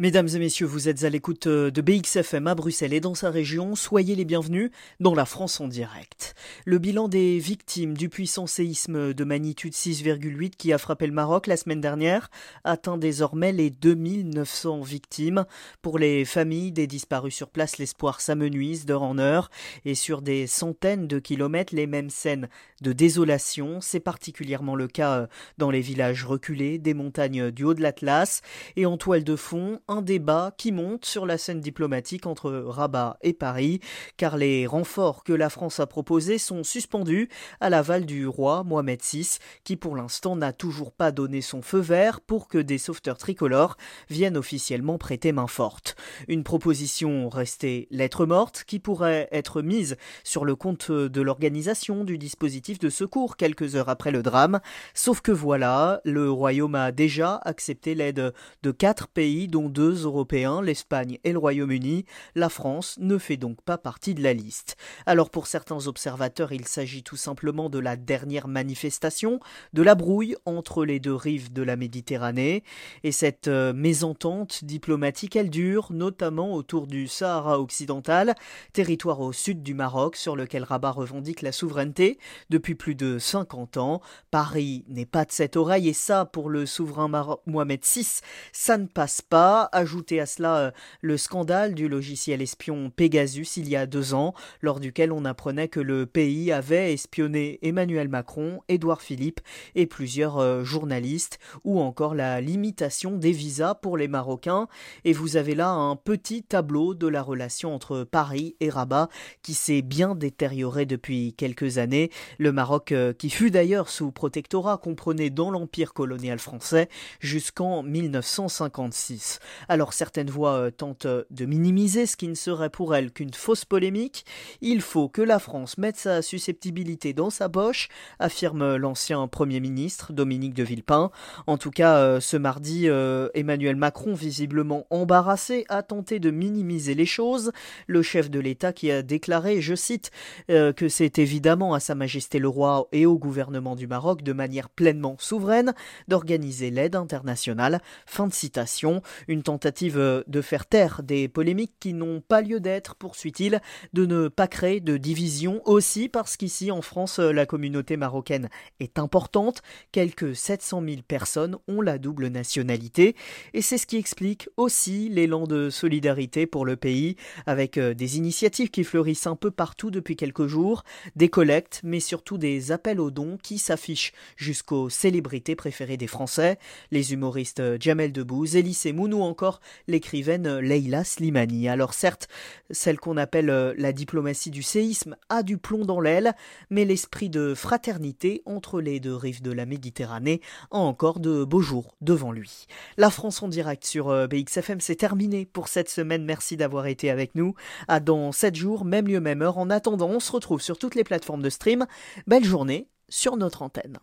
Mesdames et messieurs, vous êtes à l'écoute euh, de BXFM à Bruxelles et dans sa région. Soyez les bienvenus dans la France en direct. Le bilan des victimes du puissant séisme de magnitude 6,8 qui a frappé le Maroc la semaine dernière atteint désormais les 2900 victimes. Pour les familles des disparus sur place, l'espoir s'amenuise d'heure en heure et sur des centaines de kilomètres, les mêmes scènes de désolation. C'est particulièrement le cas euh, dans les villages reculés des montagnes du haut de l'Atlas et en toile de fond un débat qui monte sur la scène diplomatique entre Rabat et Paris, car les renforts que la France a proposés sont suspendus à l'aval du roi Mohamed VI, qui pour l'instant n'a toujours pas donné son feu vert pour que des sauveteurs tricolores viennent officiellement prêter main forte. Une proposition restée lettre morte qui pourrait être mise sur le compte de l'organisation du dispositif de secours quelques heures après le drame, sauf que voilà, le royaume a déjà accepté l'aide de quatre pays dont deux Européens, l'Espagne et le Royaume-Uni. La France ne fait donc pas partie de la liste. Alors pour certains observateurs, il s'agit tout simplement de la dernière manifestation de la brouille entre les deux rives de la Méditerranée. Et cette euh, mésentente diplomatique, elle dure notamment autour du Sahara occidental, territoire au sud du Maroc sur lequel Rabat revendique la souveraineté depuis plus de 50 ans. Paris n'est pas de cette oreille et ça, pour le souverain Mohamed VI, ça ne passe pas. Ajouter à cela euh, le scandale du logiciel espion Pegasus il y a deux ans, lors duquel on apprenait que le pays avait espionné Emmanuel Macron, Édouard Philippe et plusieurs euh, journalistes, ou encore la limitation des visas pour les Marocains. Et vous avez là un petit tableau de la relation entre Paris et Rabat qui s'est bien détérioré depuis quelques années. Le Maroc, euh, qui fut d'ailleurs sous protectorat, comprenait dans l'empire colonial français jusqu'en 1956. Alors certaines voix euh, tentent euh, de minimiser ce qui ne serait pour elles qu'une fausse polémique. Il faut que la France mette sa susceptibilité dans sa poche, affirme l'ancien Premier ministre Dominique de Villepin. En tout cas, ce mardi, Emmanuel Macron, visiblement embarrassé, a tenté de minimiser les choses. Le chef de l'État qui a déclaré, je cite, que c'est évidemment à Sa Majesté le Roi et au gouvernement du Maroc de manière pleinement souveraine d'organiser l'aide internationale. Fin de citation. Une tentative euh, de faire taire des polémiques qui n'ont pas lieu d'être, poursuit-il, de ne pas créer de division aussi parce qu'ici en France euh, la communauté marocaine est importante, quelques 700 000 personnes ont la double nationalité et c'est ce qui explique aussi l'élan de solidarité pour le pays avec euh, des initiatives qui fleurissent un peu partout depuis quelques jours, des collectes mais surtout des appels aux dons qui s'affichent jusqu'aux célébrités préférées des Français, les humoristes Jamel Debbouze, Elise Mounou encore l'écrivaine Leila Slimani. Alors certes, celle qu'on appelle euh, la diplomatie du séisme a du plomb dans l'aile, mais l'esprit de fraternité entre les deux rives de la Méditerranée a encore de beaux jours devant lui. La France en direct sur euh, BXFM, c'est terminé pour cette semaine. Merci d'avoir été avec nous. À dans 7 jours, même lieu, même heure. En attendant, on se retrouve sur toutes les plateformes de stream. Belle journée sur notre antenne.